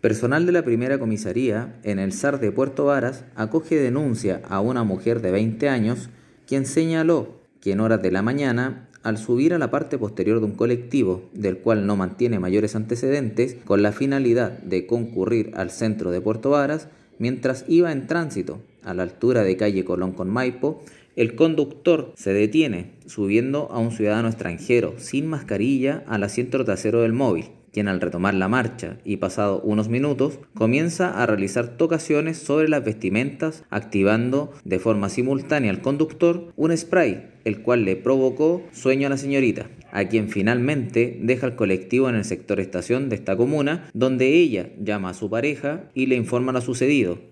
Personal de la primera comisaría en el SAR de Puerto Varas acoge denuncia a una mujer de 20 años quien señaló que en horas de la mañana, al subir a la parte posterior de un colectivo, del cual no mantiene mayores antecedentes, con la finalidad de concurrir al centro de Puerto Varas, mientras iba en tránsito a la altura de calle Colón con Maipo, el conductor se detiene subiendo a un ciudadano extranjero sin mascarilla al asiento trasero del móvil quien al retomar la marcha y pasado unos minutos comienza a realizar tocaciones sobre las vestimentas activando de forma simultánea al conductor un spray el cual le provocó sueño a la señorita, a quien finalmente deja el colectivo en el sector estación de esta comuna, donde ella llama a su pareja y le informa lo sucedido,